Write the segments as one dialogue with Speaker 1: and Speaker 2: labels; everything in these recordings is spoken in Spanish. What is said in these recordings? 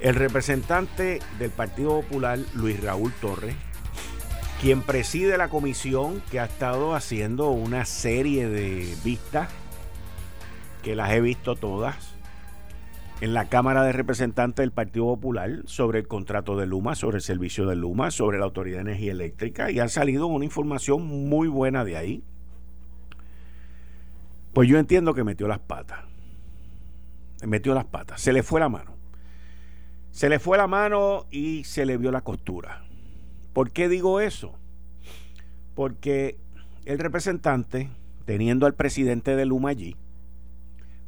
Speaker 1: El representante del Partido Popular, Luis Raúl Torres, quien preside la comisión que ha estado haciendo una serie de vistas, que las he visto todas, en la Cámara de Representantes del Partido Popular sobre el contrato de Luma, sobre el servicio de Luma, sobre la Autoridad de Energía Eléctrica, y ha salido una información muy buena de ahí. Pues yo entiendo que metió las patas. Metió las patas. Se le fue la mano. Se le fue la mano y se le vio la costura. ¿Por qué digo eso? Porque el representante, teniendo al presidente de Luma allí,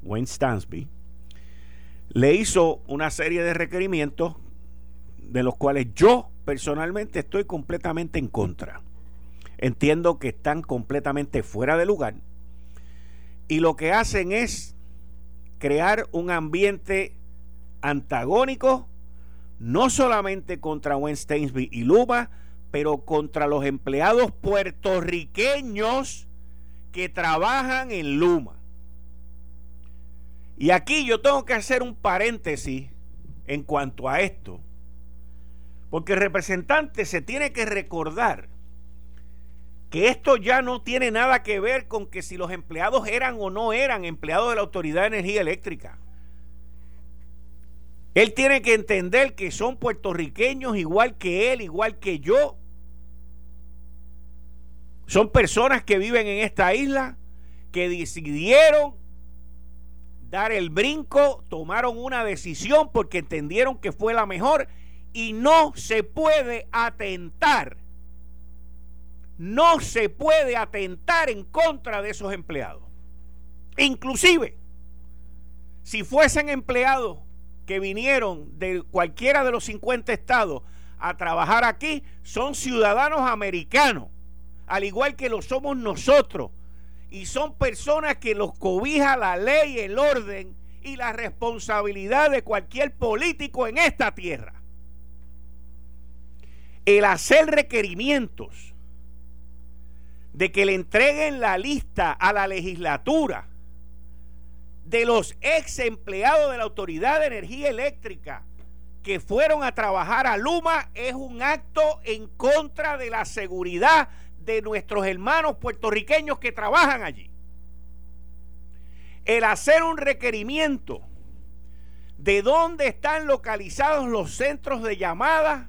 Speaker 1: Wayne Stansby, le hizo una serie de requerimientos de los cuales yo personalmente estoy completamente en contra. Entiendo que están completamente fuera de lugar y lo que hacen es crear un ambiente antagónico no solamente contra Wayne Stainsby y Luma, pero contra los empleados puertorriqueños que trabajan en Luma. Y aquí yo tengo que hacer un paréntesis en cuanto a esto, porque el representante se tiene que recordar que esto ya no tiene nada que ver con que si los empleados eran o no eran empleados de la Autoridad de Energía Eléctrica. Él tiene que entender que son puertorriqueños igual que él, igual que yo. Son personas que viven en esta isla, que decidieron dar el brinco, tomaron una decisión porque entendieron que fue la mejor y no se puede atentar, no se puede atentar en contra de esos empleados. Inclusive, si fuesen empleados que vinieron de cualquiera de los 50 estados a trabajar aquí son ciudadanos americanos, al igual que lo somos nosotros. Y son personas que los cobija la ley, el orden y la responsabilidad de cualquier político en esta tierra. El hacer requerimientos de que le entreguen la lista a la legislatura de los ex empleados de la Autoridad de Energía Eléctrica que fueron a trabajar a Luma es un acto en contra de la seguridad de nuestros hermanos puertorriqueños que trabajan allí. El hacer un requerimiento de dónde están localizados los centros de llamada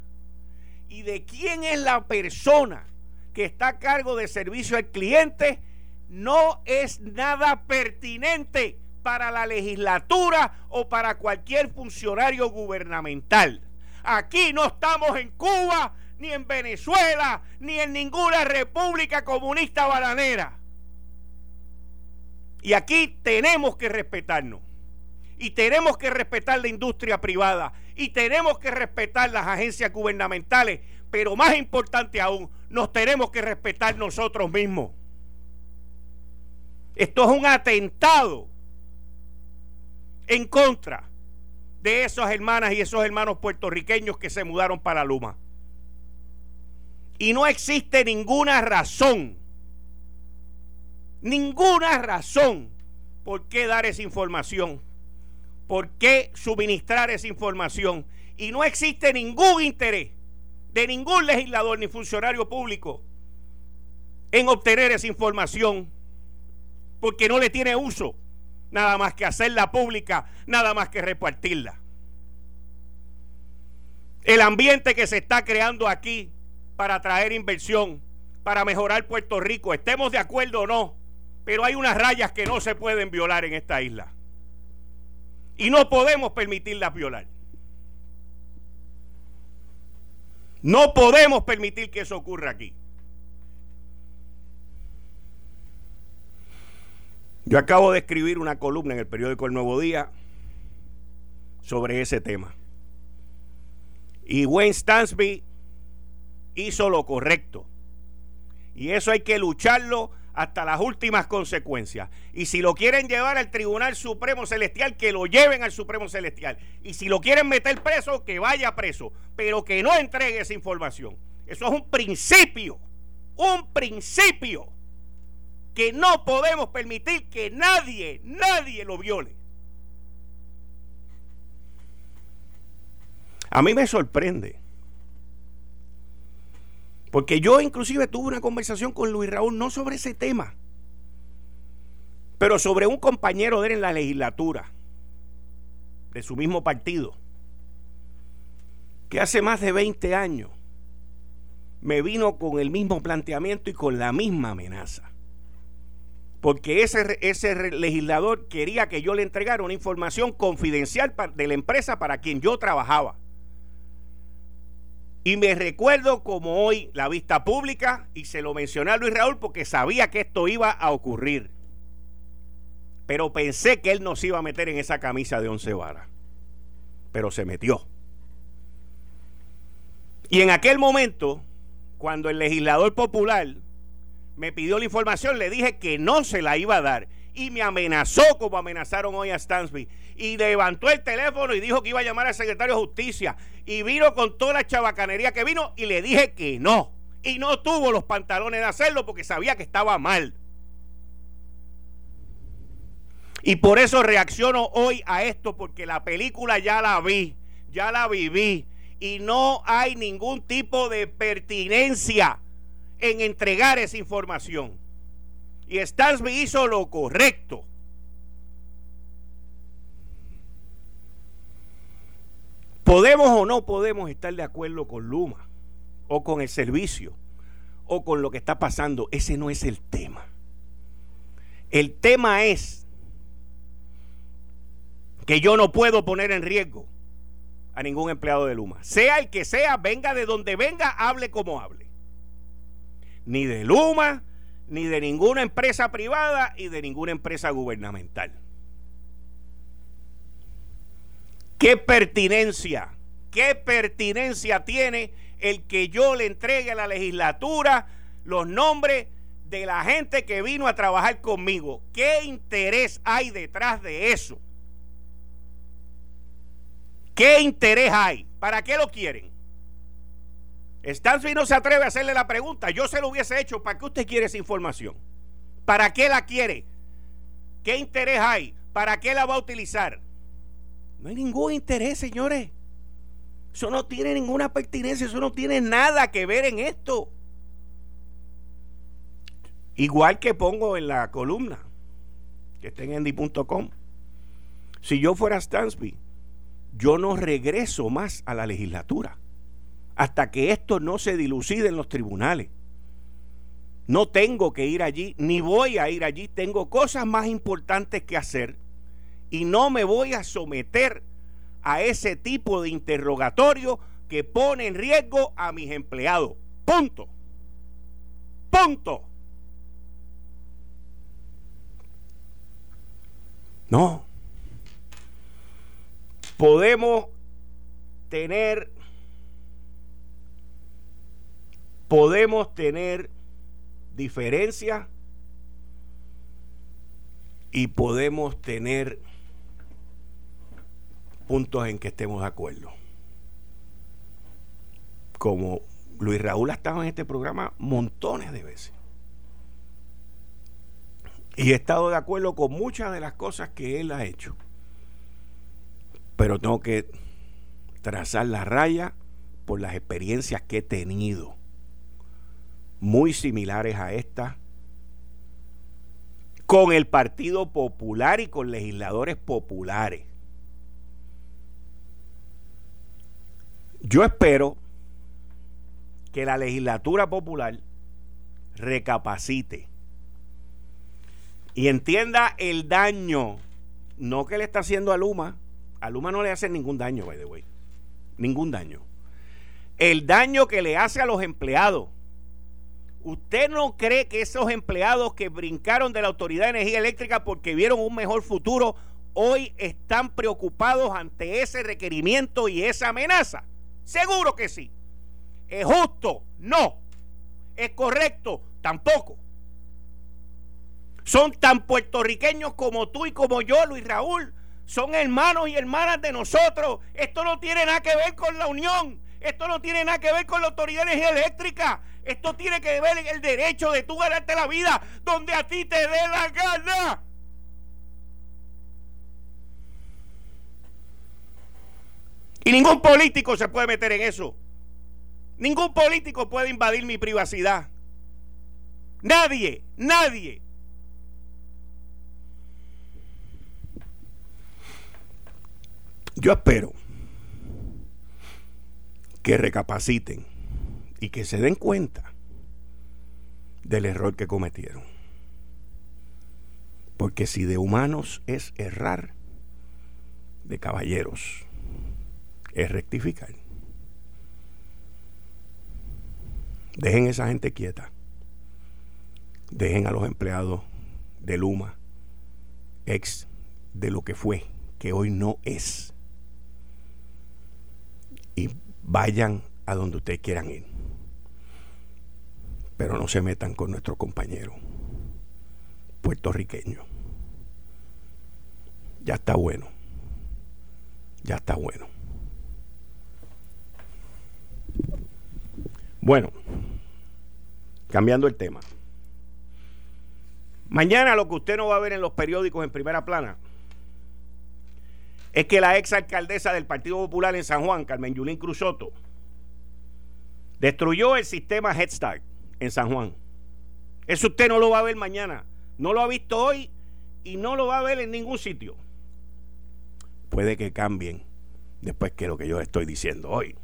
Speaker 1: y de quién es la persona que está a cargo de servicio al cliente no es nada pertinente para la legislatura o para cualquier funcionario gubernamental. Aquí no estamos en Cuba, ni en Venezuela, ni en ninguna república comunista bananera. Y aquí tenemos que respetarnos. Y tenemos que respetar la industria privada. Y tenemos que respetar las agencias gubernamentales. Pero más importante aún, nos tenemos que respetar nosotros mismos. Esto es un atentado en contra de esas hermanas y esos hermanos puertorriqueños que se mudaron para Luma. Y no existe ninguna razón, ninguna razón por qué dar esa información, por qué suministrar esa información. Y no existe ningún interés de ningún legislador ni funcionario público en obtener esa información, porque no le tiene uso nada más que hacerla pública, nada más que repartirla. El ambiente que se está creando aquí para atraer inversión, para mejorar Puerto Rico, estemos de acuerdo o no, pero hay unas rayas que no se pueden violar en esta isla. Y no podemos permitirlas violar. No podemos permitir que eso ocurra aquí. Yo acabo de escribir una columna en el periódico El Nuevo Día sobre ese tema. Y Wayne Stansby hizo lo correcto. Y eso hay que lucharlo hasta las últimas consecuencias. Y si lo quieren llevar al Tribunal Supremo Celestial, que lo lleven al Supremo Celestial. Y si lo quieren meter preso, que vaya preso, pero que no entregue esa información. Eso es un principio, un principio que no podemos permitir que nadie, nadie lo viole. A mí me sorprende. Porque yo inclusive tuve una conversación con Luis Raúl, no sobre ese tema, pero sobre un compañero de él en la legislatura, de su mismo partido, que hace más de 20 años me vino con el mismo planteamiento y con la misma amenaza. Porque ese, ese legislador quería que yo le entregara una información confidencial de la empresa para quien yo trabajaba. Y me recuerdo como hoy la vista pública, y se lo mencioné a Luis Raúl porque sabía que esto iba a ocurrir. Pero pensé que él no se iba a meter en esa camisa de once varas. Pero se metió. Y en aquel momento, cuando el legislador popular me pidió la información, le dije que no se la iba a dar. Y me amenazó como amenazaron hoy a Stansby. Y levantó el teléfono y dijo que iba a llamar al secretario de Justicia y vino con toda la chabacanería que vino y le dije que no. Y no tuvo los pantalones de hacerlo porque sabía que estaba mal. Y por eso reacciono hoy a esto porque la película ya la vi, ya la viví y no hay ningún tipo de pertinencia en entregar esa información. Y Stansby hizo lo correcto. Podemos o no podemos estar de acuerdo con Luma o con el servicio o con lo que está pasando. Ese no es el tema. El tema es que yo no puedo poner en riesgo a ningún empleado de Luma. Sea el que sea, venga de donde venga, hable como hable. Ni de Luma, ni de ninguna empresa privada y de ninguna empresa gubernamental. ¿Qué pertinencia, qué pertinencia tiene el que yo le entregue a la legislatura los nombres de la gente que vino a trabajar conmigo? ¿Qué interés hay detrás de eso? ¿Qué interés hay? ¿Para qué lo quieren? Stansby no se atreve a hacerle la pregunta. Yo se lo hubiese hecho. ¿Para qué usted quiere esa información? ¿Para qué la quiere? ¿Qué interés hay? ¿Para qué la va a utilizar? No hay ningún interés, señores. Eso no tiene ninguna pertinencia, eso no tiene nada que ver en esto. Igual que pongo en la columna, que está en endy.com. Si yo fuera Stansby, yo no regreso más a la legislatura hasta que esto no se dilucide en los tribunales. No tengo que ir allí, ni voy a ir allí. Tengo cosas más importantes que hacer y no me voy a someter a ese tipo de interrogatorio que pone en riesgo a mis empleados. Punto. Punto. No. Podemos tener podemos tener diferencias y podemos tener puntos en que estemos de acuerdo. Como Luis Raúl ha estado en este programa montones de veces. Y he estado de acuerdo con muchas de las cosas que él ha hecho. Pero tengo que trazar la raya por las experiencias que he tenido. Muy similares a estas. Con el Partido Popular y con legisladores populares. Yo espero que la legislatura popular recapacite y entienda el daño, no que le está haciendo a Luma, a Luma no le hace ningún daño, by the way, ningún daño. El daño que le hace a los empleados. ¿Usted no cree que esos empleados que brincaron de la Autoridad de Energía Eléctrica porque vieron un mejor futuro, hoy están preocupados ante ese requerimiento y esa amenaza? Seguro que sí. ¿Es justo? No. ¿Es correcto? Tampoco. Son tan puertorriqueños como tú y como yo, Luis Raúl. Son hermanos y hermanas de nosotros. Esto no tiene nada que ver con la unión. Esto no tiene nada que ver con la autoridad de energía eléctrica. Esto tiene que ver el derecho de tú ganarte la vida donde a ti te dé la gana. Y ningún político se puede meter en eso. Ningún político puede invadir mi privacidad. Nadie, nadie. Yo espero que recapaciten y que se den cuenta del error que cometieron. Porque si de humanos es errar, de caballeros es rectificar. Dejen esa gente quieta. Dejen a los empleados de Luma, ex de lo que fue, que hoy no es. Y vayan a donde ustedes quieran ir. Pero no se metan con nuestro compañero puertorriqueño. Ya está bueno. Ya está bueno. Bueno, cambiando el tema. Mañana lo que usted no va a ver en los periódicos en primera plana es que la ex alcaldesa del Partido Popular en San Juan, Carmen Yulín Cruzoto, destruyó el sistema Head Start en San Juan. Eso usted no lo va a ver mañana. No lo ha visto hoy y no lo va a ver en ningún sitio. Puede que cambien después que lo que yo estoy diciendo hoy.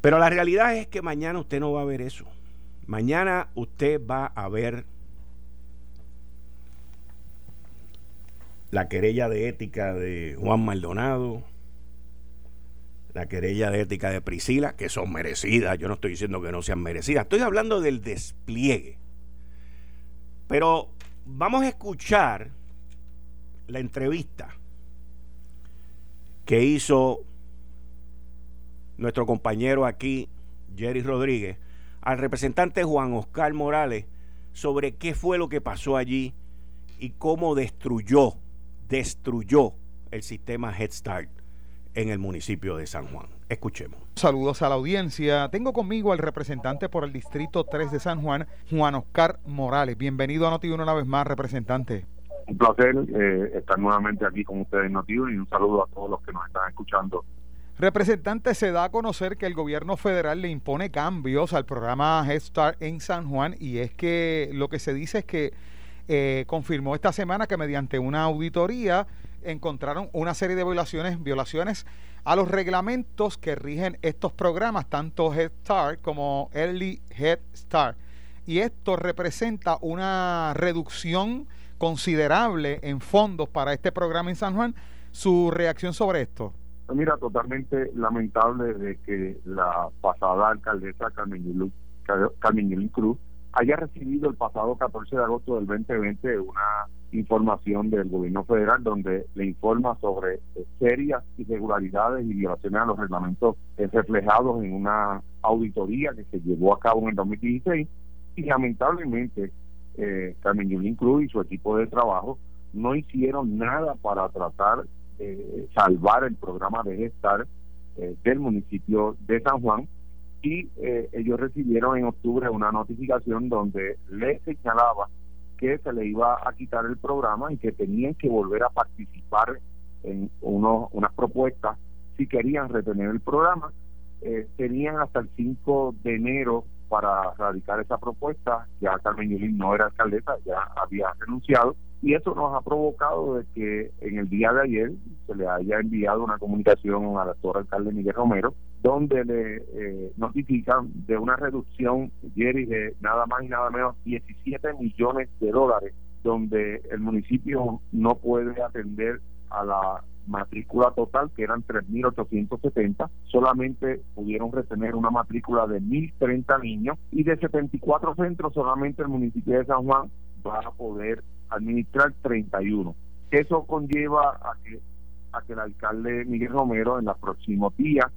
Speaker 1: Pero la realidad es que mañana usted no va a ver eso. Mañana usted va a ver la querella de ética de Juan Maldonado, la querella de ética de Priscila, que son merecidas, yo no estoy diciendo que no sean merecidas, estoy hablando del despliegue. Pero vamos a escuchar la entrevista que hizo nuestro compañero aquí, Jerry Rodríguez, al representante Juan Oscar Morales sobre qué fue lo que pasó allí y cómo destruyó, destruyó el sistema Head Start en el municipio de San Juan. Escuchemos.
Speaker 2: Saludos a la audiencia. Tengo conmigo al representante por el Distrito 3 de San Juan, Juan Oscar Morales. Bienvenido a Noti una vez más, representante.
Speaker 3: Un placer eh, estar nuevamente aquí con ustedes en y un saludo a todos los que nos están escuchando
Speaker 2: Representante, se da a conocer que el gobierno federal le impone cambios al programa Head Start en San Juan y es que lo que se dice es que eh, confirmó esta semana que mediante una auditoría encontraron una serie de violaciones, violaciones a los reglamentos que rigen estos programas, tanto Head Start como Early Head Start. Y esto representa una reducción considerable en fondos para este programa en San Juan. ¿Su reacción sobre esto?
Speaker 3: Mira, totalmente lamentable de que la pasada alcaldesa Carmen Yulín, Cruz haya recibido el pasado 14 de agosto del 2020 una información del gobierno federal donde le informa sobre serias irregularidades y violaciones a los reglamentos reflejados en una auditoría que se llevó a cabo en el 2016 y lamentablemente eh, Carmen Yulín Cruz y su equipo de trabajo no hicieron nada para tratar eh, salvar el programa de gestar eh, del municipio de San Juan y eh, ellos recibieron en octubre una notificación donde les señalaba que se le iba a quitar el programa y que tenían que volver a participar en uno, unas propuestas si querían retener el programa. Eh, tenían hasta el 5 de enero para radicar esa propuesta. Ya Carmen Yulín no era alcaldesa, ya había renunciado y eso nos ha provocado de que en el día de ayer se le haya enviado una comunicación al actor alcalde Miguel Romero, donde le eh, notifican de una reducción, Jerry, de nada más y nada menos 17 millones de dólares, donde el municipio no puede atender a la matrícula total, que eran 3.870, solamente pudieron retener una matrícula de 1.030 niños y de 74 centros solamente el municipio de San Juan va a poder administrar 31. Eso conlleva a que, a que el alcalde Miguel Romero en los próximos días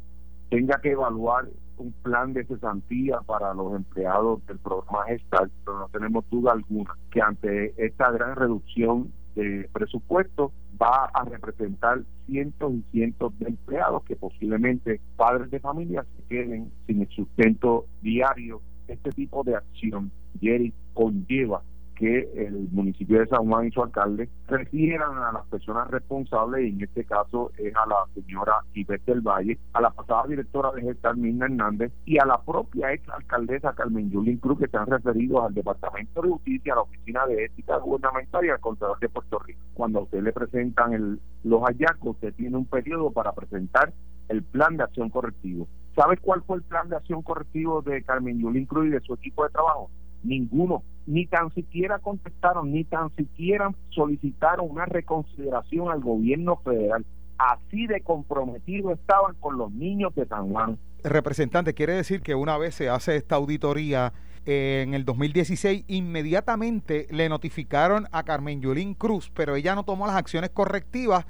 Speaker 3: tenga que evaluar un plan de cesantía para los empleados del programa Gestal, pero no tenemos duda alguna que ante esta gran reducción de presupuesto va a representar cientos y cientos de empleados que posiblemente padres de familia se queden sin el sustento diario. Este tipo de acción, Jerry, conlleva que el municipio de San Juan y su alcalde refieran a las personas responsables, y en este caso es a la señora Ivette del Valle, a la pasada directora de Gestal Mirna Hernández y a la propia ex alcaldesa Carmen Yulín Cruz, que se han referido al Departamento de Justicia, a la Oficina de Ética Gubernamental y al Contralor de Puerto Rico. Cuando a usted le presentan el, los hallazgos, usted tiene un periodo para presentar el plan de acción correctivo. ¿Sabe cuál fue el plan de acción correctivo de Carmen Yulín Cruz y de su equipo de trabajo? Ninguno ni tan siquiera contestaron, ni tan siquiera solicitaron una reconsideración al gobierno federal. Así de comprometido estaban con los niños de San Juan.
Speaker 2: Representante, quiere decir que una vez se hace esta auditoría eh, en el 2016, inmediatamente le notificaron a Carmen Yulín Cruz, pero ella no tomó las acciones correctivas.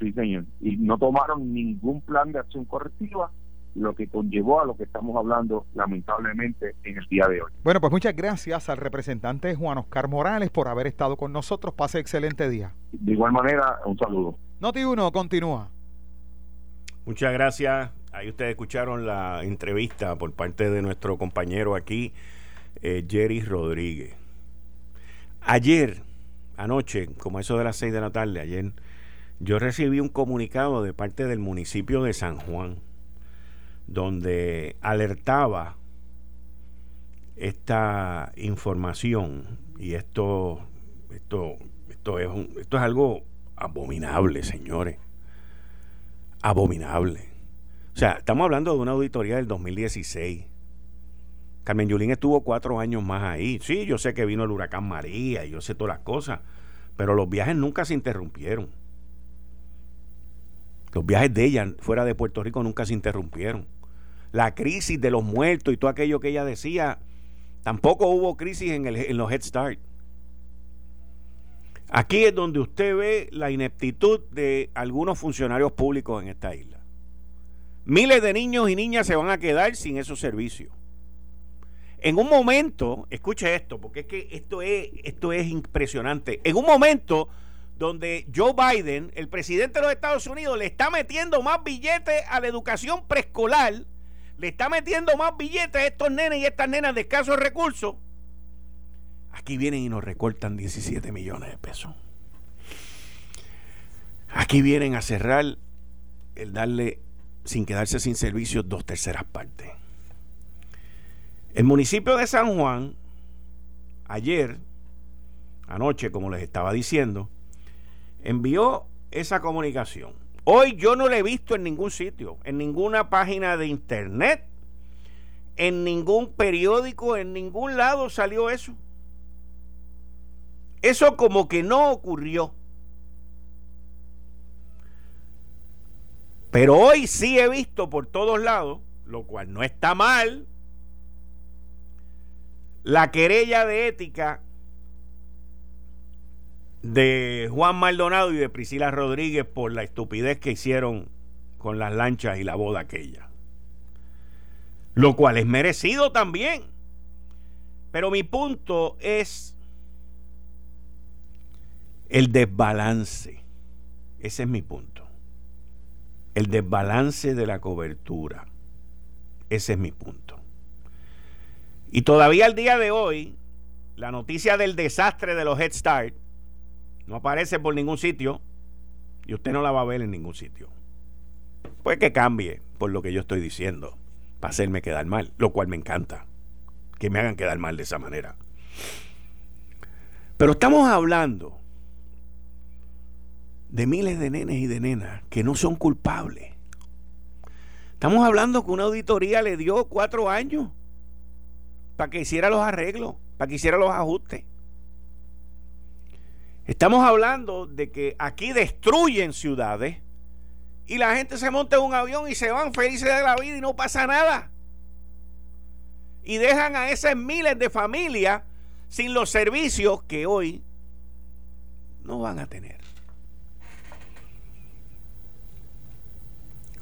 Speaker 3: Sí, señor. Y no tomaron ningún plan de acción correctiva lo que conllevó a lo que estamos hablando lamentablemente en el día de hoy.
Speaker 2: Bueno, pues muchas gracias al representante Juan Oscar Morales por haber estado con nosotros. Pase excelente día.
Speaker 3: De igual manera, un saludo.
Speaker 2: Noti 1, continúa.
Speaker 1: Muchas gracias. Ahí ustedes escucharon la entrevista por parte de nuestro compañero aquí, eh, Jerry Rodríguez. Ayer, anoche, como eso de las 6 de la tarde, ayer, yo recibí un comunicado de parte del municipio de San Juan donde alertaba esta información y esto esto esto es esto es algo abominable, señores. Abominable. O sea, estamos hablando de una auditoría del 2016. Carmen Yulín estuvo cuatro años más ahí. Sí, yo sé que vino el huracán María yo sé todas las cosas, pero los viajes nunca se interrumpieron. Los viajes de ella fuera de Puerto Rico nunca se interrumpieron la crisis de los muertos y todo aquello que ella decía, tampoco hubo crisis en, los Head Start. Aquí es donde usted ve la ineptitud de algunos funcionarios públicos en esta isla. Miles de niños y niñas se van a quedar sin esos servicios. En un momento, escuche esto, porque es que esto es, esto es impresionante. En un momento donde Joe Biden, el presidente de los Estados Unidos, le está metiendo más billetes a la educación preescolar le está metiendo más billetes a estos nenes y estas nenas de escasos recursos, aquí vienen y nos recortan 17 millones de pesos. Aquí vienen a cerrar el darle, sin quedarse sin servicios, dos terceras partes. El municipio de San Juan, ayer, anoche, como les estaba diciendo, envió esa comunicación. Hoy yo no lo he visto en ningún sitio, en ninguna página de internet, en ningún periódico, en ningún lado salió eso. Eso como que no ocurrió. Pero hoy sí he visto por todos lados, lo cual no está mal, la querella de ética de Juan Maldonado y de Priscila Rodríguez por la estupidez que hicieron con las lanchas y la boda aquella. Lo cual es merecido también. Pero mi punto es el desbalance. Ese es mi punto. El desbalance de la cobertura. Ese es mi punto. Y todavía al día de hoy, la noticia del desastre de los Head Start no aparece por ningún sitio y usted no la va a ver en ningún sitio. Pues que cambie por lo que yo estoy diciendo, para hacerme quedar mal, lo cual me encanta, que me hagan quedar mal de esa manera. Pero estamos hablando de miles de nenes y de nenas que no son culpables. Estamos hablando que una auditoría le dio cuatro años para que hiciera los arreglos, para que hiciera los ajustes. Estamos hablando de que aquí destruyen ciudades y la gente se monta en un avión y se van felices de la vida y no pasa nada. Y dejan a esas miles de familias sin los servicios que hoy no van a tener.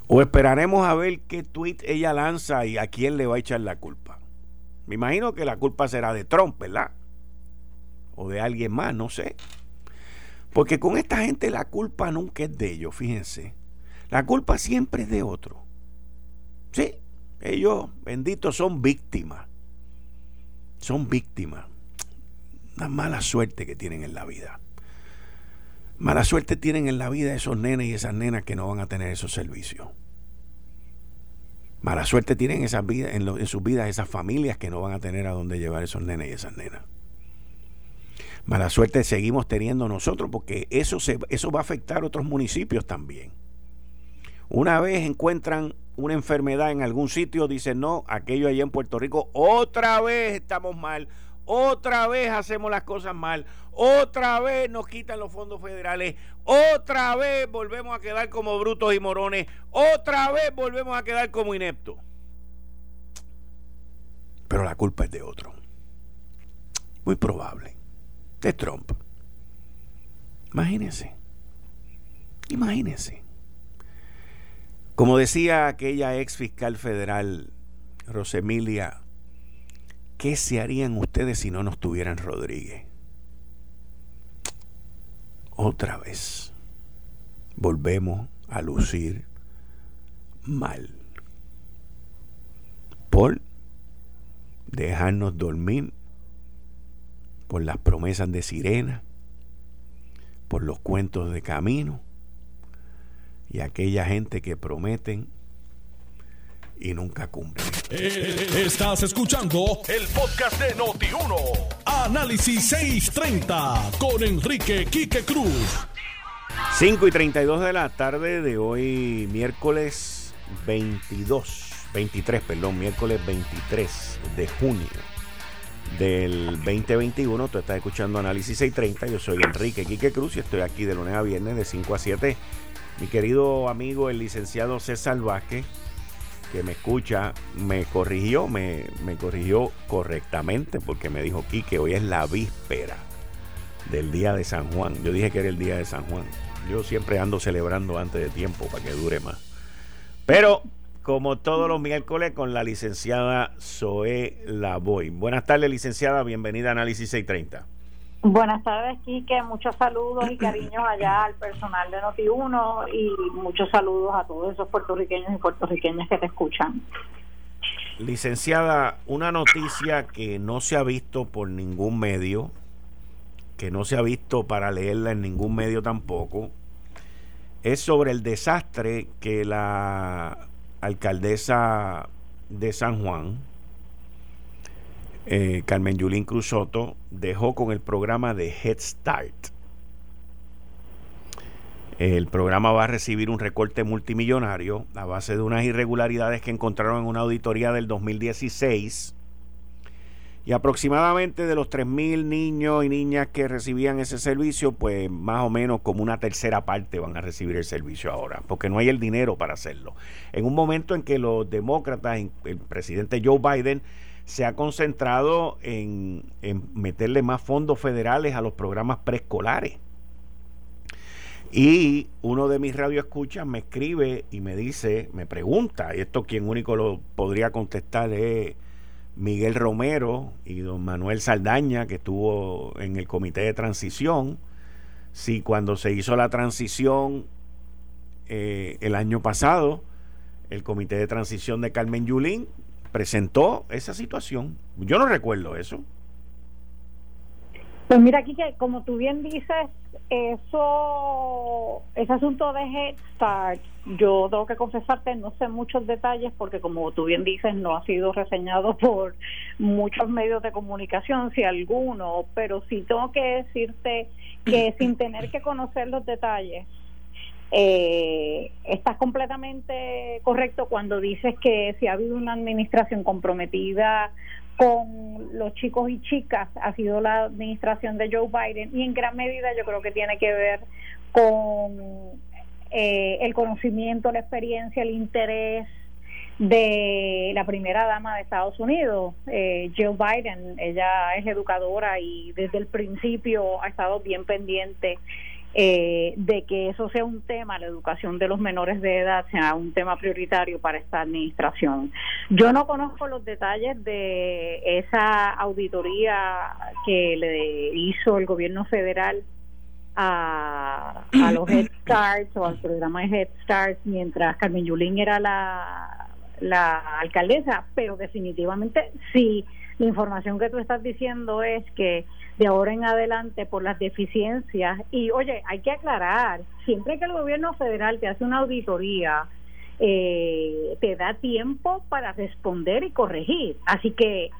Speaker 1: ¿O esperaremos a ver qué tweet ella lanza y a quién le va a echar la culpa? Me imagino que la culpa será de Trump, ¿verdad? O de alguien más, no sé. Porque con esta gente la culpa nunca es de ellos, fíjense. La culpa siempre es de otro. Sí, ellos, benditos, son víctimas. Son víctimas. Una mala suerte que tienen en la vida. Mala suerte tienen en la vida esos nenes y esas nenas que no van a tener esos servicios. Mala suerte tienen en, en sus vidas esas familias que no van a tener a dónde llevar esos nenes y esas nenas. Mala suerte seguimos teniendo nosotros porque eso, se, eso va a afectar a otros municipios también. Una vez encuentran una enfermedad en algún sitio, dicen, no, aquello allá en Puerto Rico, otra vez estamos mal, otra vez hacemos las cosas mal, otra vez nos quitan los fondos federales, otra vez volvemos a quedar como brutos y morones, otra vez volvemos a quedar como ineptos. Pero la culpa es de otro. Muy probable. De Trump. Imagínense. Imagínense. Como decía aquella ex fiscal federal, Rosemilia ¿Qué se harían ustedes si no nos tuvieran Rodríguez? Otra vez volvemos a lucir mal por dejarnos dormir por las promesas de sirena, por los cuentos de camino y aquella gente que prometen y nunca cumple.
Speaker 4: Eh, estás escuchando el podcast de Noti1. Análisis 630 con Enrique Quique Cruz.
Speaker 1: 5 y 32 de la tarde de hoy, miércoles 22, 23, perdón, miércoles 23 de junio del 2021. Tú estás escuchando Análisis 630. Yo soy Enrique Quique Cruz y estoy aquí de lunes a viernes de 5 a 7. Mi querido amigo, el licenciado César Vázquez que me escucha me corrigió, me, corrigió correctamente porque me dijo que hoy es la víspera del día de San Juan. Yo dije que era el día de San Juan. Yo siempre ando celebrando antes de tiempo para que dure más. Pero como todos los miércoles con la licenciada Zoe Lavoy. Buenas tardes, licenciada. Bienvenida a Análisis 630.
Speaker 5: Buenas tardes, Quique. Muchos saludos y cariños allá al personal de Noti1 y muchos saludos a todos esos puertorriqueños y puertorriqueñas que te escuchan.
Speaker 1: Licenciada, una noticia que no se ha visto por ningún medio, que no se ha visto para leerla en ningún medio tampoco, es sobre el desastre que la alcaldesa de San Juan, eh, Carmen Yulín Cruzoto dejó con el programa de Head Start. El programa va a recibir un recorte multimillonario a base de unas irregularidades que encontraron en una auditoría del 2016. Y aproximadamente de los 3.000 niños y niñas que recibían ese servicio, pues más o menos como una tercera parte van a recibir el servicio ahora, porque no hay el dinero para hacerlo. En un momento en que los demócratas, el presidente Joe Biden, se ha concentrado en, meterle más fondos federales a los programas preescolares. Y uno de mis radioescuchas me escribe y me dice, me pregunta, y esto quien único lo podría contestar es Miguel Romero y don Manuel Saldaña, que estuvo en el comité de transición, si cuando se hizo la transición eh, el año pasado, el comité de transición de Carmen Yulín presentó esa situación. Yo no recuerdo eso.
Speaker 5: Pues mira que como tú bien dices, eso, ese asunto de Head yo tengo que confesarte, no sé muchos detalles porque como tú bien dices, no ha sido reseñado por muchos medios de comunicación, si alguno, pero sí tengo que decirte que sin tener que conocer los detalles, eh, estás completamente correcto cuando dices que si ha habido una administración comprometida con los chicos y chicas, ha sido la administración de Joe Biden y en gran medida yo creo que tiene que ver con eh, el conocimiento, la experiencia, el interés de la primera dama de Estados Unidos, eh, Joe Biden. Ella es educadora y desde el principio ha estado bien pendiente eh, de que eso sea un tema, la educación de los menores de edad sea un tema prioritario para esta administración. Yo no conozco los detalles de esa auditoría que le hizo el gobierno federal a, a los Head Starts o al programa de Head Start mientras Carmen Yulín era la, la alcaldesa, pero definitivamente sí, la información que tú estás diciendo es que de ahora en adelante por las deficiencias. Y oye, hay que aclarar, siempre que el gobierno federal te hace una auditoría, eh, te da tiempo para responder y corregir. Así que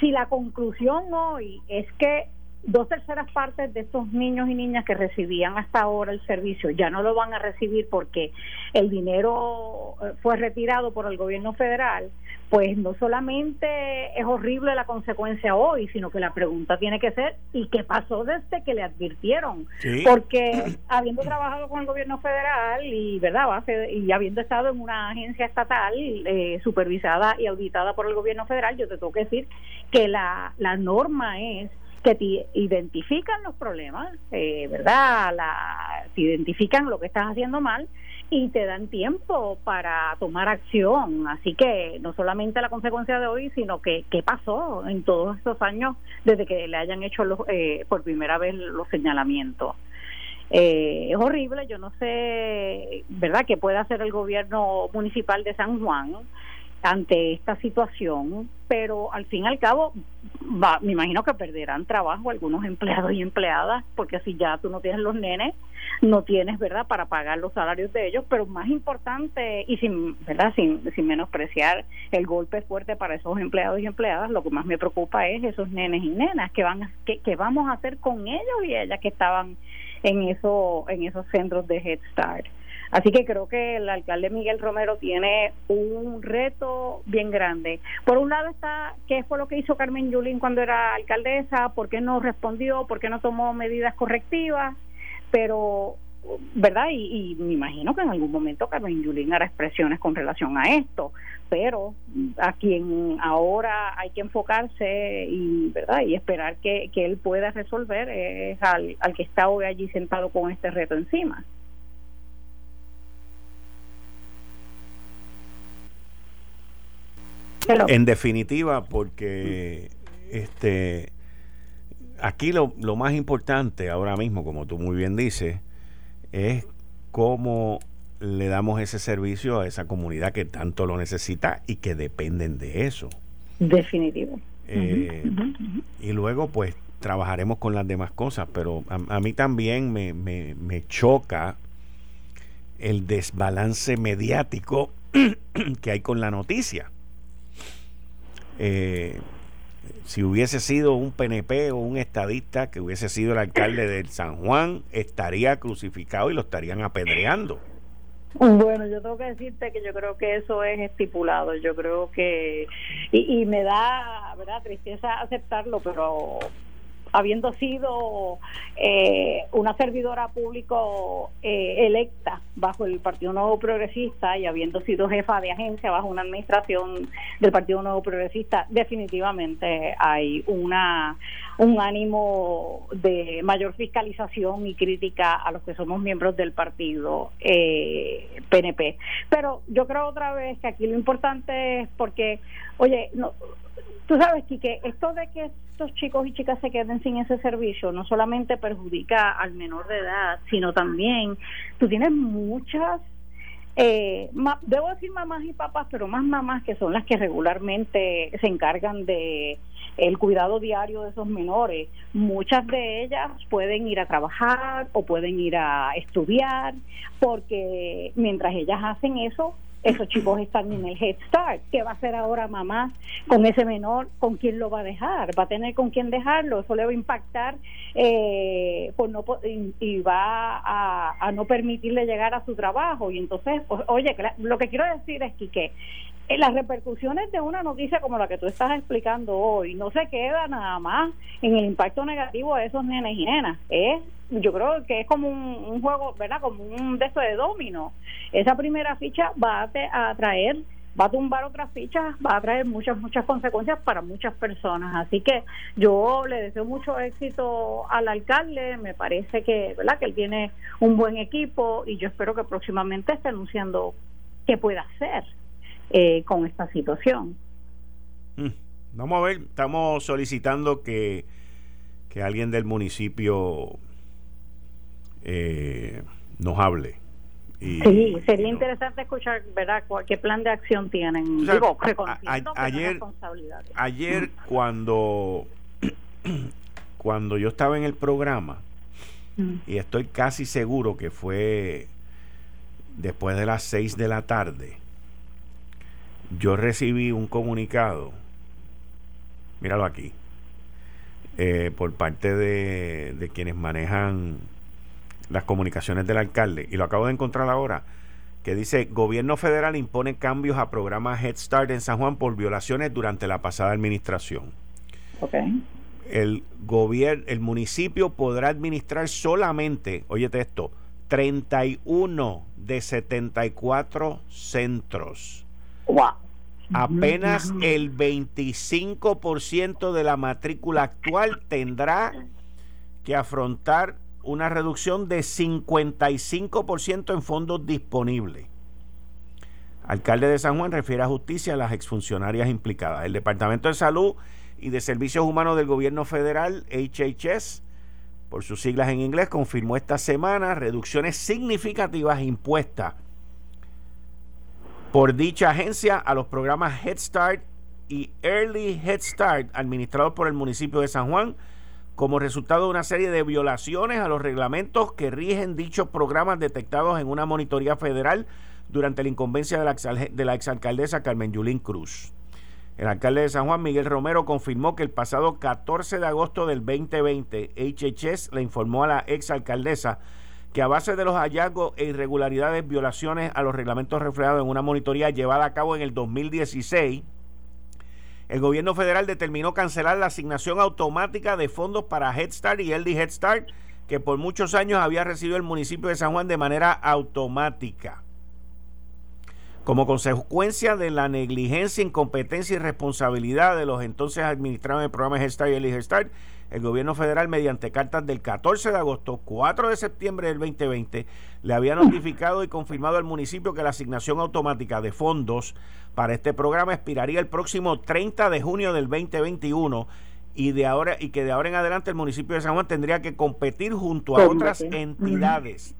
Speaker 5: si la conclusión hoy es que dos terceras partes de estos niños y niñas que recibían hasta ahora el servicio ya no lo van a recibir porque el dinero eh, fue retirado por el gobierno federal, pues no solamente es horrible la consecuencia hoy, sino que la pregunta tiene que ser ¿y qué pasó desde que le advirtieron? Porque habiendo trabajado con el gobierno federal y verdad y habiendo estado en una agencia estatal eh, supervisada y auditada por el gobierno federal, yo te tengo que decir que la, la norma es que te identifican los problemas, eh, ¿verdad? La, te identifican lo que estás haciendo mal y te dan tiempo para tomar acción. Así que no solamente la consecuencia de hoy, sino que qué pasó en todos estos años desde que le hayan hecho los, eh, por primera vez los señalamientos. Eh, es horrible, yo no sé, ¿verdad?, qué puede hacer el gobierno municipal de San Juan ante esta situación, pero al fin y al cabo, va, me imagino que perderán trabajo algunos empleados y empleadas, porque si ya tú no tienes los nenes, no tienes, ¿verdad?, para pagar los salarios de ellos, pero más importante, y sin, ¿verdad?, sin, sin menospreciar el golpe fuerte para esos empleados y empleadas, lo que más me preocupa es esos nenes y nenas, que van qué, qué vamos a hacer con ellos y ellas que estaban en, eso, en esos centros de Head Start. Así que creo que el alcalde Miguel Romero tiene un reto bien grande. Por un lado está qué fue lo que hizo Carmen Yulín cuando era alcaldesa, por qué no respondió, por qué no tomó medidas correctivas, pero ¿verdad? Y, me imagino que en algún momento Carmen Yulín hará expresiones con relación a esto, pero a quien ahora hay que enfocarse y, ¿verdad? Y esperar que, que él pueda resolver es al, al que está hoy allí sentado con este reto encima.
Speaker 1: En definitiva, porque este aquí lo, lo más importante ahora mismo, como tú muy bien dices, es cómo le damos ese servicio a esa comunidad que tanto lo necesita y que dependen de eso.
Speaker 5: Definitivo.
Speaker 1: Eh, y luego, pues, trabajaremos con las demás cosas, pero a, mí también me, me, me, choca el desbalance mediático que hay con la noticia. Eh, si hubiese sido un PNP o un estadista que hubiese sido el alcalde de San Juan, estaría crucificado y lo estarían apedreando.
Speaker 5: Bueno, yo tengo que decirte que yo creo que eso es estipulado. Yo creo que. Y, y me da, ¿verdad?, tristeza aceptarlo, pero habiendo sido eh, una servidora público eh, electa bajo el Partido Nuevo Progresista y habiendo sido jefa de agencia bajo una administración del Partido Nuevo Progresista, definitivamente hay una un ánimo de mayor fiscalización y crítica a los que somos miembros del partido eh, PNP. Pero yo creo otra vez que aquí lo importante es porque, oye, no, Tú sabes, que esto de que estos chicos y chicas se queden sin ese servicio no solamente perjudica al menor de edad, sino también tú tienes muchas, eh, debo decir mamás y papás, pero más mamás que son las que regularmente se encargan de el cuidado diario de esos menores. Muchas de ellas pueden ir a trabajar o pueden ir a estudiar, porque mientras ellas hacen eso, esos chicos están en el Head Start. ¿Qué va a hacer ahora mamá con ese menor? ¿Con quién lo va a dejar? ¿Va a tener con quién dejarlo? Eso le va a impactar eh, pues no, y, va a, no permitirle llegar a su trabajo. Y entonces, pues, oye, lo que quiero decir es que, las repercusiones de una noticia como la que tú estás explicando hoy no se queda nada más en el impacto negativo de esos nenes y nenas. Yo creo que es como un, juego, ¿verdad? Como un de de domino. Esa primera ficha va a, traer va a tumbar otras fichas, va a traer muchas, muchas consecuencias para muchas personas. Así que yo le deseo mucho éxito al alcalde, me parece que, ¿verdad? que él tiene un buen equipo y yo espero que próximamente esté anunciando qué puede hacer eh, con esta situación.
Speaker 1: Mm, vamos a ver, estamos solicitando que, que alguien del municipio eh, nos hable
Speaker 5: sí, sería interesante escuchar, ¿verdad? ¿Qué plan de acción tienen? Digo,
Speaker 1: ayer, ayer cuando, cuando yo estaba en el programa, mm. y estoy casi seguro que fue después de las 6 de la tarde, yo recibí un comunicado, míralo aquí, eh, por parte de, de quienes manejan las comunicaciones del alcalde, y lo acabo de encontrar ahora, que dice, gobierno federal impone cambios a programa Head Start en San Juan por violaciones durante la pasada administración. El gobierno, el municipio podrá administrar solamente, óyete esto, 31 de 74 centros. Apenas el 25% de la matrícula actual tendrá que afrontar una reducción de 55% en fondos disponibles. Alcalde de San Juan refiere a justicia a las exfuncionarias implicadas. El Departamento de Salud y de Servicios Humanos del Gobierno Federal, HHS, por sus siglas en inglés, confirmó esta semana reducciones significativas impuestas por dicha agencia a los programas Head Start y Early Head Start administrados por el municipio de San Juan como resultado de una serie de violaciones a los reglamentos que rigen dichos programas detectados en una monitoría federal durante la incumbencia de la, de la exalcaldesa Carmen Yulín Cruz. El alcalde de San Juan, Miguel Romero, confirmó que el pasado 14 de agosto del 2020, HHS le informó a la exalcaldesa que a base de los hallazgos e irregularidades, violaciones a los reglamentos reflejados en una monitoría llevada a cabo en el 2016, el gobierno federal determinó cancelar la asignación automática de fondos para Head Start y LD Head Start que por muchos años había recibido el municipio de San Juan de manera automática. Como consecuencia de la negligencia, incompetencia y responsabilidad de los entonces administradores del programa Head Start y LD Head Start, el gobierno federal, mediante cartas del 14 de agosto, 4 de septiembre del 2020, le había notificado y confirmado al municipio que la asignación automática de fondos para este programa expiraría el próximo 30 de junio del 2021 y de ahora y que de ahora en adelante el municipio de San Juan tendría que competir junto a otras entidades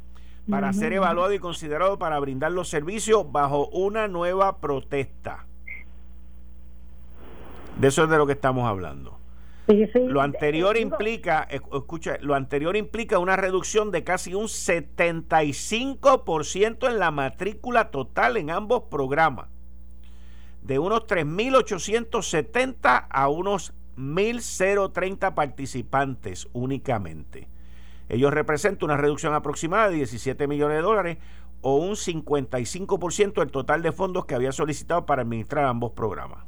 Speaker 1: para ser evaluado y considerado para brindar los servicios bajo una nueva protesta. De eso es de lo que estamos hablando lo anterior implica, escucha, lo anterior implica una reducción de casi un 75% en la matrícula total en ambos programas, de unos 3.870 a unos 1.030 participantes únicamente. Ellos representan una reducción aproximada de 17 millones de dólares o un 55% del total de fondos que había solicitado para administrar ambos programas.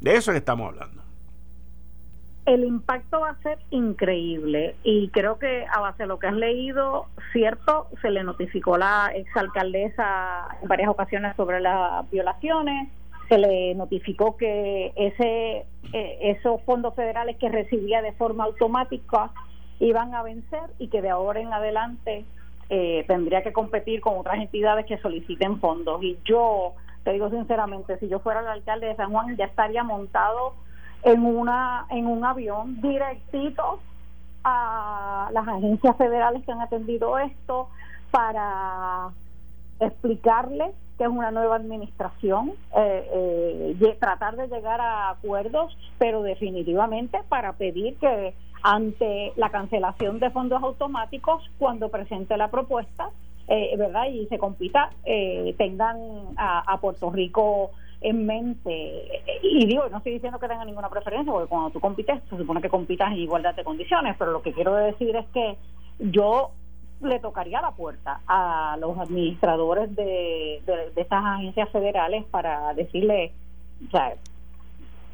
Speaker 1: De eso que estamos hablando
Speaker 5: el impacto va a ser increíble y creo que a base de lo que has leído, cierto, se le notificó la exalcaldesa en varias ocasiones sobre las violaciones, se le notificó que ese eh, esos fondos federales que recibía de forma automática iban a vencer y que de ahora en adelante eh, tendría que competir con otras entidades que soliciten fondos. Y yo, te digo sinceramente, si yo fuera el alcalde de San Juan ya estaría montado en una en un avión directito a las agencias federales que han atendido esto para explicarles que es una nueva administración, eh, eh, tratar de llegar a acuerdos, pero definitivamente para pedir que ante la cancelación de fondos automáticos, cuando presente la propuesta, eh, ¿verdad? Y se compita, tengan a Puerto Rico en mente, y digo, no estoy diciendo que tenga ninguna preferencia, porque cuando tú compites, se supone que compitas en igualdad de condiciones, pero lo que quiero decir es que yo le tocaría la puerta a los administradores de, de, estas agencias federales para decirle, o sea,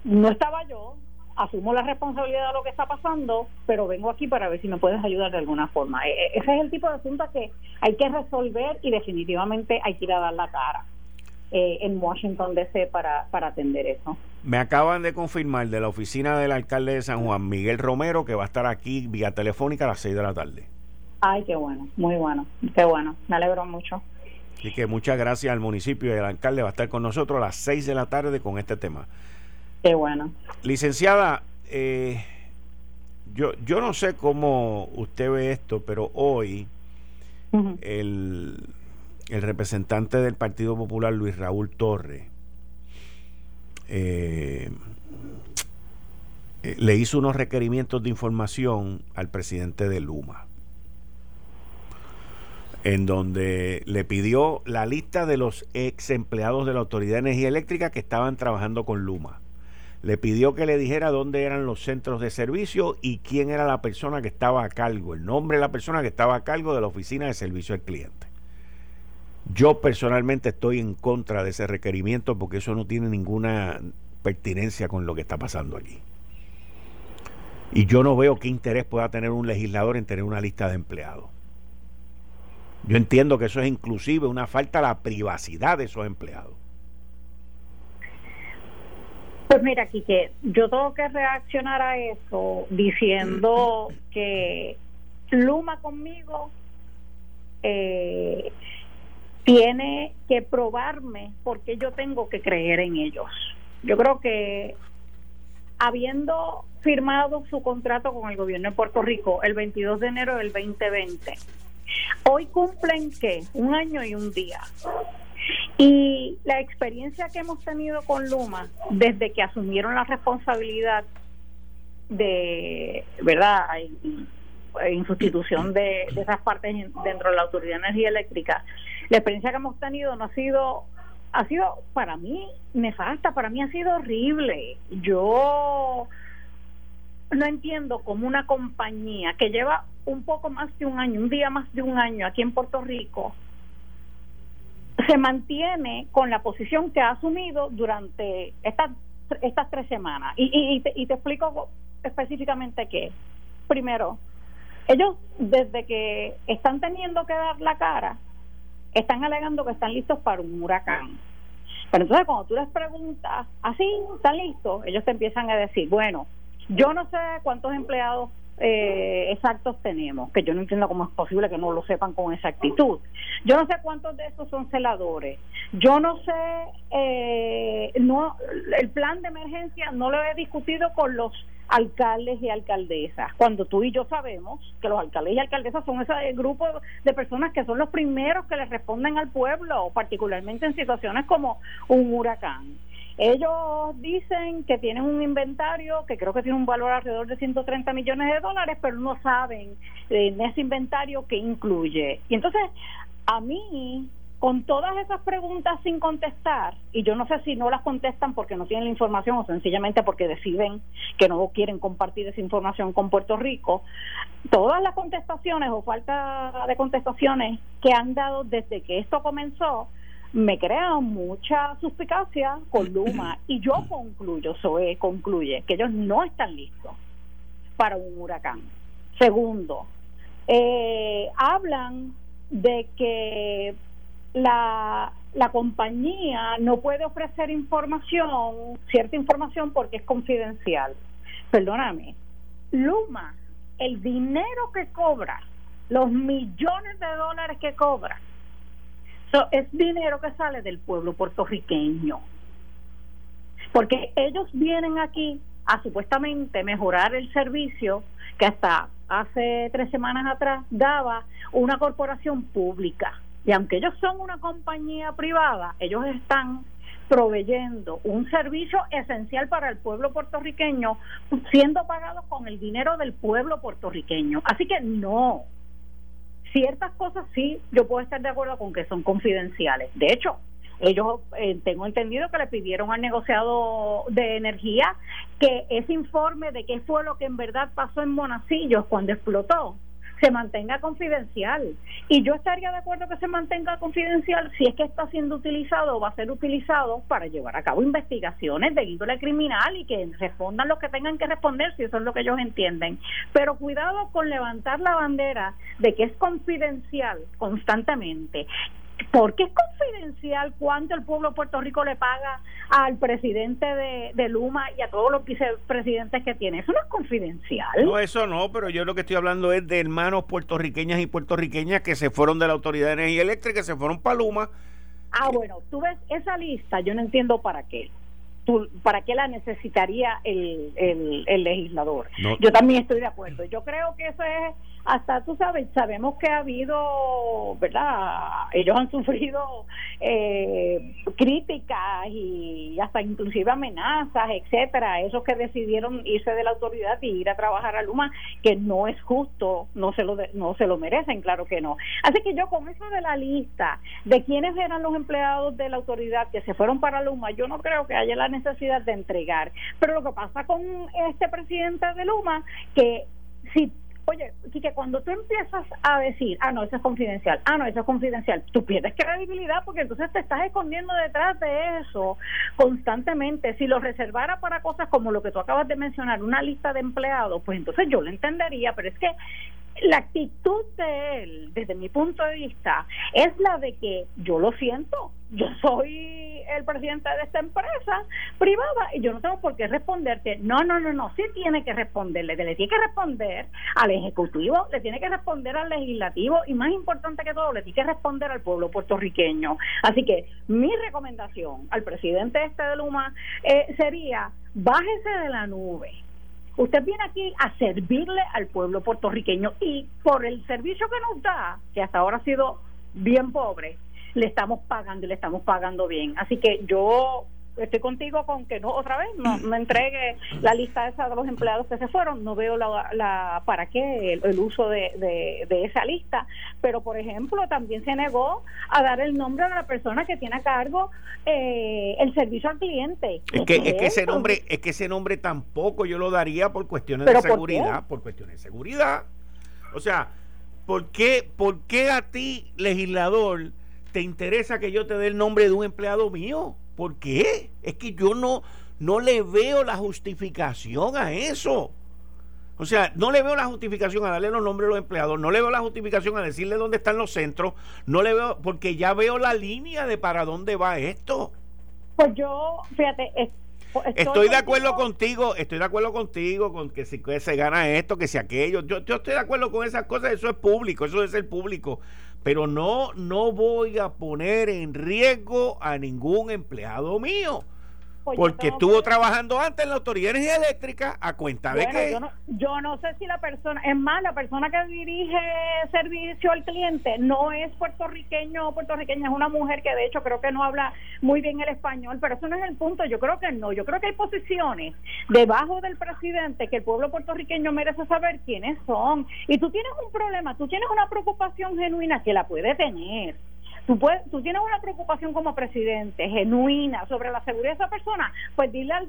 Speaker 5: no estaba yo, asumo la responsabilidad de lo que está pasando, pero vengo aquí para ver si me puedes ayudar de alguna forma. E, e, ese es el tipo de asunto que hay que resolver y definitivamente hay que ir a dar la cara. Eh, en Washington DC para, para atender eso.
Speaker 1: Me acaban de confirmar de la oficina del alcalde de San Juan, Miguel Romero, que va a estar aquí vía telefónica a las 6 de la tarde.
Speaker 5: Ay, qué bueno, muy bueno, qué bueno, me alegro mucho.
Speaker 1: Así que muchas gracias al municipio y al alcalde va a estar con nosotros a las 6 de la tarde con este tema.
Speaker 5: Qué bueno.
Speaker 1: Licenciada, eh, yo, yo no sé cómo usted ve esto, pero hoy el, el, representante del Partido Popular, Luis Raúl Torre, eh, eh, le hizo unos requerimientos de información al presidente de Luma en donde le pidió la lista de los ex empleados de la Autoridad de Energía Eléctrica que estaban trabajando con Luma. Le pidió que le dijera dónde eran los centros de servicio y quién era la persona que estaba a cargo, el nombre de la persona que estaba a cargo de la oficina de servicio al cliente. Yo personalmente estoy en contra de ese requerimiento porque eso no tiene ninguna pertinencia con lo que está pasando aquí. Y yo no veo qué interés pueda tener un legislador en tener una lista de empleados. Yo entiendo que eso es inclusive una falta a la privacidad de esos empleados.
Speaker 5: Pues mira, Quique, yo tengo que reaccionar a eso diciendo que Luma conmigo eh, tiene que probarme porque yo tengo que creer en ellos. Yo creo que habiendo firmado su contrato con el gobierno de Puerto Rico el 22 de enero del 2020, Hoy cumplen que un año y un día. Y la experiencia que hemos tenido con Luma desde que asumieron la responsabilidad de, ¿verdad? En, sustitución de, esas partes dentro de la Autoridad de Energía Eléctrica, la experiencia que hemos tenido no ha sido ha sido para mí nefasta, para mí ha sido horrible. Yo no entiendo cómo una compañía que lleva un poco más de un año, un día más de un año aquí en Puerto Rico, se mantiene con la posición que ha asumido durante estas estas tres semanas. Y, y, te, y te explico específicamente qué. Primero, ellos desde que están teniendo que dar la cara, están alegando que están listos para un huracán. Pero entonces cuando tú les preguntas, ¿así? ¿Están listos? Ellos te empiezan a decir, bueno, yo no sé cuántos empleados eh, exactos tenemos, que yo no entiendo cómo es posible que no lo sepan con exactitud. Yo no sé cuántos de esos son celadores. Yo no sé, eh, no, el plan de emergencia no lo he discutido con los alcaldes y alcaldesas, cuando tú y yo sabemos que los alcaldes y alcaldesas son ese grupo de personas que son los primeros que le responden al pueblo, particularmente en situaciones como un huracán. Ellos dicen que tienen un inventario que creo que tiene un valor alrededor de 130 millones de dólares, pero no saben en ese inventario qué incluye. Y entonces, a mí, con todas esas preguntas sin contestar, y yo no sé si no las contestan porque no tienen la información o sencillamente porque deciden que no quieren compartir esa información con Puerto Rico, todas las contestaciones o falta de contestaciones que han dado desde que esto comenzó, me crea mucha suspicacia con Luma y yo concluyo, Zoe concluye que ellos no están listos para un huracán. Segundo, eh, hablan de que la, la compañía no puede ofrecer información, cierta información porque es confidencial. Perdóname, Luma, el dinero que cobra, los millones de dólares que cobra, es dinero que sale del pueblo puertorriqueño. Porque ellos vienen aquí a supuestamente mejorar el servicio que hasta hace tres semanas atrás daba una corporación pública. Y aunque ellos son una compañía privada, ellos están proveyendo un servicio esencial para el pueblo puertorriqueño, siendo pagados con el dinero del pueblo puertorriqueño. Así que no, Ciertas cosas sí, yo puedo estar de acuerdo con que son confidenciales. De hecho, ellos eh, tengo entendido que le pidieron al negociado de energía que ese informe de qué fue lo que en verdad pasó en Monacillos cuando explotó se mantenga confidencial. Y yo estaría de acuerdo que se mantenga confidencial si es que está siendo utilizado o va a ser utilizado para llevar a cabo investigaciones de índole criminal y que respondan lo que tengan que responder si eso es lo que ellos entienden. Pero cuidado con levantar la bandera de que es confidencial constantemente porque es confidencial cuánto el pueblo de Puerto Rico le paga al presidente de, Luma y a todos los vicepresidentes que tiene. Eso no es confidencial.
Speaker 1: No, eso no, pero yo lo que estoy hablando es de hermanos puertorriqueñas y puertorriqueñas que se fueron de la Autoridad de Energía Eléctrica, que se fueron para Luma.
Speaker 5: Ah, bueno, tú ves esa lista, yo no entiendo para qué. ¿Para qué la necesitaría el, el, legislador? Yo también estoy de acuerdo. Yo creo que eso es hasta tú sabes, sabemos que ha habido, ¿verdad? Ellos han sufrido eh, críticas y hasta inclusive amenazas, etcétera, esos que decidieron irse de la autoridad y ir a trabajar a Luma, que no es justo, no se lo no se lo merecen, claro que no. Así que yo con eso de la lista de quiénes eran los empleados de la autoridad que se fueron para Luma, yo no creo que haya la necesidad de entregar. Pero lo que pasa con este presidente de Luma, que si Oye, que cuando tú empiezas a decir, ah, no, eso es confidencial, ah, no, eso es confidencial, tú pierdes credibilidad porque entonces te estás escondiendo detrás de eso constantemente. Si lo reservara para cosas como lo que tú acabas de mencionar, una lista de empleados, pues entonces yo lo entendería, pero es que la actitud de él, desde mi punto de vista, es la de que yo lo siento, yo soy el presidente de esta empresa privada y yo no tengo por qué responderte. No, no, no, no, sí tiene que responderle, le tiene que responder al Ejecutivo, le tiene que responder al Legislativo y más importante que todo, le tiene que responder al pueblo puertorriqueño. Así que mi recomendación al presidente este de Luma eh, sería, bájese de la nube Usted viene aquí a servirle al pueblo puertorriqueño y por el servicio que nos da, que hasta ahora ha sido bien pobre, le estamos pagando y le estamos pagando bien. Así que yo estoy contigo con que no otra vez no me entregue la lista esa de los empleados que se fueron no veo la, para qué el, uso de, de, esa lista. Pero por ejemplo también se negó a dar el nombre de la persona que tiene a cargo eh, el servicio al cliente.
Speaker 1: Es que, es que ese nombre es que ese nombre tampoco yo lo daría por cuestiones de seguridad por, cuestiones de seguridad. O sea ¿por qué, ¿por qué a ti legislador te interesa que yo te dé el nombre de un empleado mío ¿Por qué? Es que yo no, no le veo la justificación a eso. O sea, no le veo la justificación a darle los nombres a los empleados, no le veo la justificación a decirle dónde están los centros, no le veo, porque ya veo la línea de para dónde va esto.
Speaker 5: Pues yo, fíjate,
Speaker 1: estoy, de acuerdo contigo, estoy de acuerdo contigo con que si se gana esto, que si aquello. Yo, yo estoy de acuerdo con esas cosas, eso es público, eso es ser público pero no, no voy a poner en riesgo a ningún empleado mío. Pues porque estuvo trabajando antes en la Autoridad Eléctrica a cuenta de que...
Speaker 5: Yo no, yo no sé si la persona, es más, la persona que dirige servicio al cliente no es puertorriqueño o puertorriqueña, es una mujer que de hecho creo que no habla muy bien el español, pero eso no es el punto, yo creo que no, yo creo que hay posiciones debajo del presidente que el pueblo puertorriqueño merece saber quiénes son. Y tú tienes un problema, tú tienes una preocupación genuina que la puede tener tú, puedes, tú tienes una preocupación como presidente genuina sobre la seguridad de esa persona, pues dile al,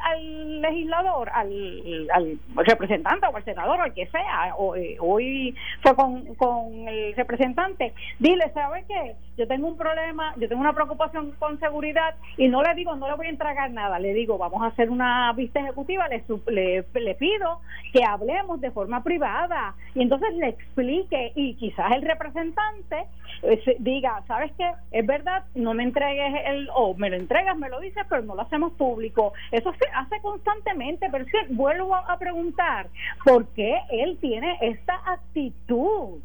Speaker 5: al, legislador, al, representante o al senador o al que sea, o, eh, hoy fue con, con el representante, dile, ¿sabe qué? Yo tengo un problema, yo tengo una preocupación con seguridad y no le digo, no le voy a entregar nada, le digo, vamos a hacer una vista ejecutiva, le, le, le pido que hablemos de forma privada y entonces le explique y quizás el representante eh, diga, ¿sabes qué? Es verdad, no me entregues el, o me lo entregas, me lo dices, pero no lo hacemos público. Eso se hace constantemente, pero vuelvo a preguntar, ¿por qué él tiene esta actitud?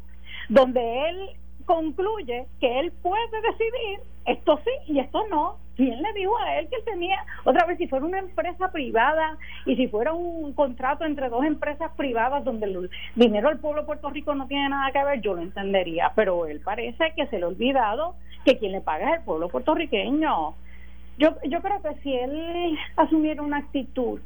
Speaker 5: Donde él concluye que él puede decidir esto sí y esto no. ¿Quién le dijo a él que él tenía, otra vez, si fuera una empresa privada y si fuera un contrato entre dos empresas privadas donde el dinero del pueblo de Puerto Rico no tiene nada que ver, yo lo entendería, pero él parece que se le ha olvidado que quien le paga es el pueblo puertorriqueño. Yo, yo creo que si él asumiera una actitud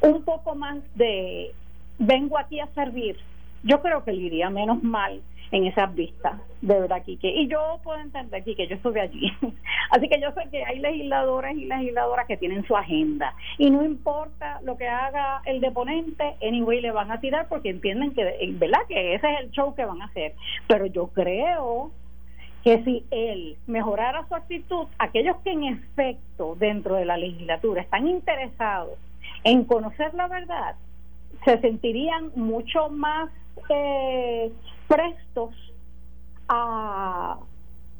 Speaker 5: un poco más de vengo aquí a servir, yo creo que le iría menos mal en esas vistas, de verdad, Quique. Y yo puedo entender, que yo estuve allí. Así que yo sé que hay legisladores y legisladoras que tienen su agenda. Y no importa lo que haga el deponente, anyway le van a tirar porque entienden que, ¿verdad? Que ese es el show que van a hacer. Pero yo creo que si él mejorara su actitud, aquellos que en efecto dentro de la legislatura están interesados en conocer la verdad, se sentirían mucho más eh, prestos a,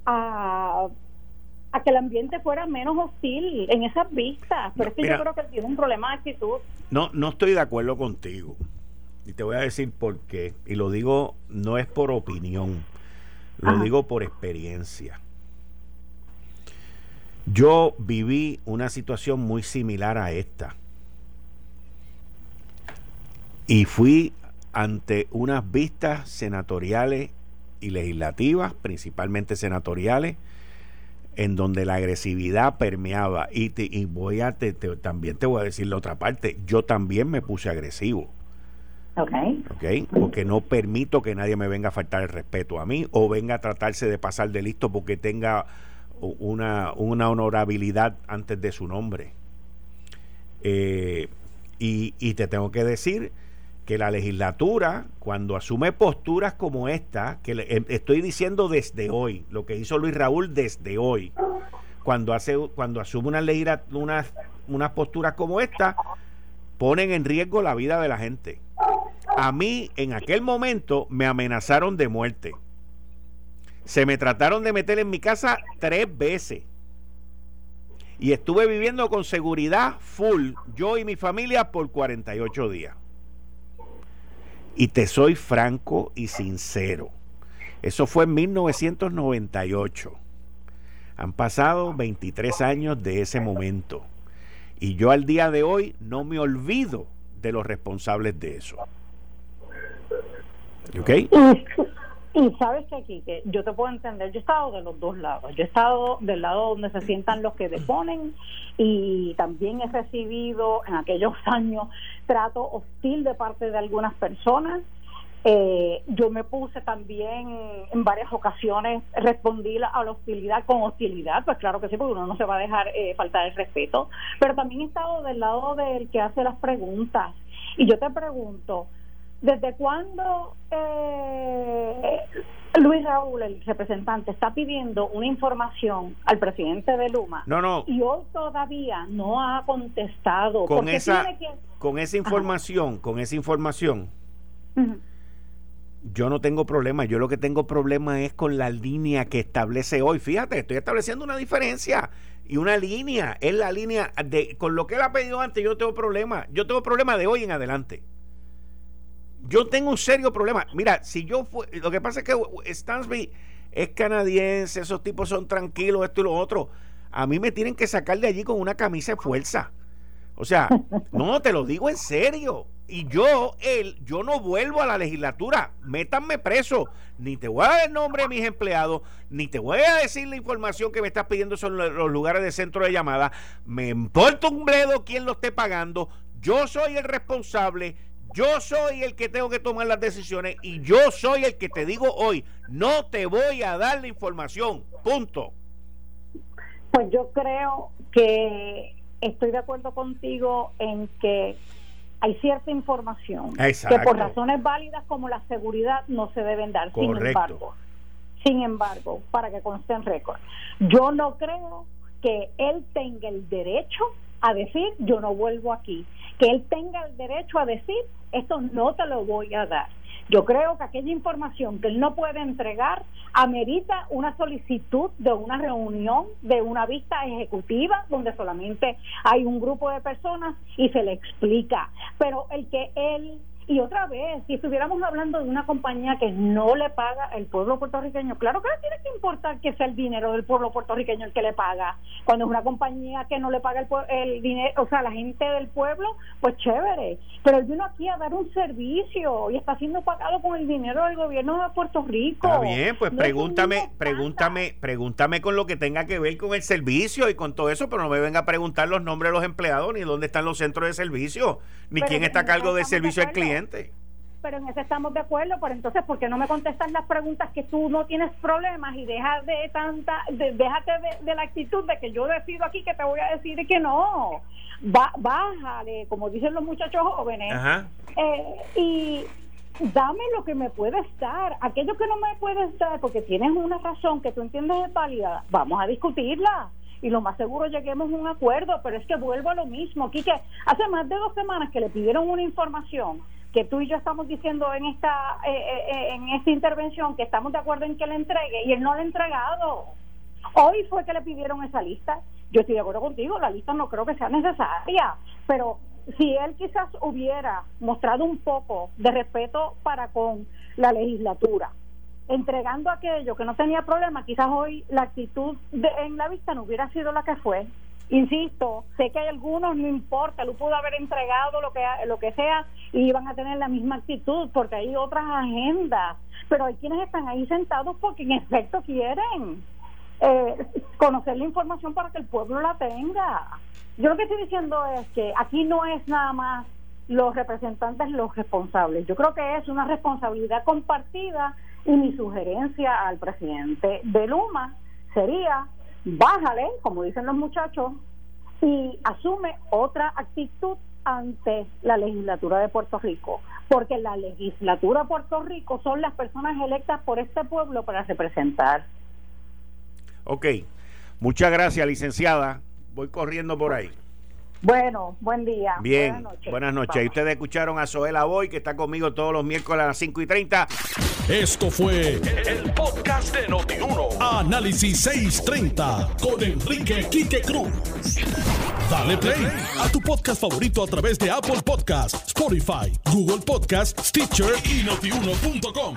Speaker 5: a, que el ambiente fuera menos hostil en esas vistas. Pero es que yo creo que tiene un problema de actitud.
Speaker 1: No, no estoy de acuerdo contigo. Y te voy a decir por qué. Y lo digo, no es por opinión, lo digo por experiencia. Yo viví una situación muy similar a esta. Y fui ante unas vistas senatoriales y legislativas, principalmente senatoriales, en donde la agresividad permeaba. Y, y voy a también te voy a decir la otra parte, yo también me puse agresivo.
Speaker 5: Okay.
Speaker 1: Porque no permito que nadie me venga a faltar el respeto a mí o venga a tratarse de pasar de listo porque tenga una, una honorabilidad antes de su nombre. Eh, y, y, te tengo que decir que la legislatura, cuando asume posturas como esta, que em, estoy diciendo desde hoy, lo que hizo Luis Raúl desde hoy, cuando, hace, cuando asume una unas, unas posturas como esta, ponen en riesgo la vida de la gente. A mí en aquel momento me amenazaron de muerte. Se me trataron de meter en mi casa tres veces. Y estuve viviendo con seguridad full, yo y mi familia, por 48 días. Y te soy franco y sincero. Eso fue en 1998. Han pasado 23 años de ese momento. Y yo al día de hoy no me olvido de los responsables de eso. ¿Ok?
Speaker 5: Y, sabes que aquí, que yo te puedo entender, yo he estado de los dos lados. Yo he estado del lado donde se sientan los que deponen y también he recibido en aquellos años trato hostil de parte de algunas personas. Eh, yo me puse también en varias ocasiones, respondí a la hostilidad con hostilidad, pues claro que sí, porque uno no se va a dejar eh, faltar el respeto, pero también he estado del lado del que hace las preguntas. Y yo te pregunto, ¿Desde cuándo eh, Luis Raúl, el representante, está pidiendo una información al presidente de Luma?
Speaker 1: No, no.
Speaker 5: Y hoy todavía no ha contestado.
Speaker 1: Con esa, con esa información, con esa información, yo no tengo problema. Yo lo que tengo problema es con la línea que establece hoy. Fíjate, estoy estableciendo una diferencia y una línea. Es la línea de con lo que él ha pedido antes. Yo tengo problema. Yo tengo problema de hoy en adelante. Yo tengo un serio problema. Mira, si yo fue, lo que pasa es que Stansby es canadiense, esos tipos son tranquilos, esto y lo otro. A mí me tienen que sacar de allí con una camisa de fuerza. O sea, no, te lo digo en serio. Y yo, él, yo no vuelvo a la legislatura. Métanme preso. Ni te voy a dar el nombre de mis empleados, ni te voy a decir la información que me estás pidiendo sobre los lugares de centro de llamada. Me importa un bledo quién lo esté pagando. Yo soy el responsable yo soy el que tengo que tomar las decisiones y yo soy el que te digo hoy, no te voy a dar la información, punto.
Speaker 5: Pues yo creo que estoy de acuerdo contigo en que hay cierta información que por razones válidas como la seguridad no se deben dar. Sin embargo, sin embargo, para que conste en récord, yo no creo que él tenga el derecho a decir yo no vuelvo aquí, que él tenga el derecho a decir esto no te lo voy a dar. Yo creo que aquella información que él no puede entregar amerita una solicitud de una reunión, de una vista ejecutiva, donde solamente hay un grupo de personas y se le explica. Pero el que él y otra vez, si estuviéramos hablando de una compañía que no le paga el pueblo puertorriqueño, claro que le tiene que importar que sea el dinero del pueblo puertorriqueño el que le paga. Cuando es una compañía que no le paga el, dinero, o sea, la gente del pueblo, pues chévere. Pero él vino aquí a dar un servicio y está siendo pagado con el dinero del gobierno de Puerto Rico.
Speaker 1: Está bien, pues pregúntame, pregúntame, pregúntame con lo que tenga que ver con el servicio y con todo eso, pero no me venga a preguntar los nombres de los empleados, ni dónde están los centros de servicio, ni quién está a cargo del servicio al cliente.
Speaker 5: Pero en eso estamos de acuerdo, pero entonces, ¿por qué no me contestas las preguntas que tú no tienes problemas y dejas de tanta, déjate de, la actitud de que yo decido aquí que te voy a decir que no? bájale, como dicen los muchachos jóvenes, eh, y dame lo que me puedes dar. Aquello que no me puedes dar, porque tienes una razón que tú entiendes es válida, vamos a discutirla y lo más seguro lleguemos a un acuerdo, pero es que vuelvo a lo mismo. Aquí que hace más de dos semanas que le pidieron una información que tú y yo estamos diciendo en esta eh, eh, eh, en esta intervención que estamos de acuerdo en que le entregue y él no le ha entregado Hoy fue que le pidieron esa lista. Yo estoy de acuerdo contigo, la lista no creo que sea necesaria, pero si él quizás hubiera mostrado un poco de respeto para con la legislatura, entregando aquello que no tenía problema, quizás hoy la actitud de, en la vista no hubiera sido la que fue. Insisto, sé que hay algunos, no importa, lo pudo haber entregado lo que, lo que sea y iban a tener la misma actitud porque hay otras agendas, pero hay quienes están ahí sentados porque en efecto quieren eh, conocer la información para que el pueblo la tenga. Yo lo que estoy diciendo es que aquí no es nada más los representantes los responsables. Yo creo que es una responsabilidad compartida y mi sugerencia al presidente de Luma sería, bájale, como dicen los muchachos, y asume otra actitud ante la legislatura de Puerto Rico, porque la legislatura de Puerto Rico son las personas electas por este pueblo para representar.
Speaker 1: Ok, muchas gracias, licenciada. Voy corriendo por ahí.
Speaker 5: Bueno, buen día.
Speaker 1: Bien, buenas noches. Buenas noches. ustedes escucharon a Zoela Boy, que está conmigo todos los miércoles a las 5 y 30.
Speaker 4: Esto fue el, podcast de Notiuno. Análisis 630 con Enrique Quique Cruz. Dale play a tu podcast favorito a través de Apple Podcasts, Spotify, Google Podcasts, Stitcher y notiuno.com.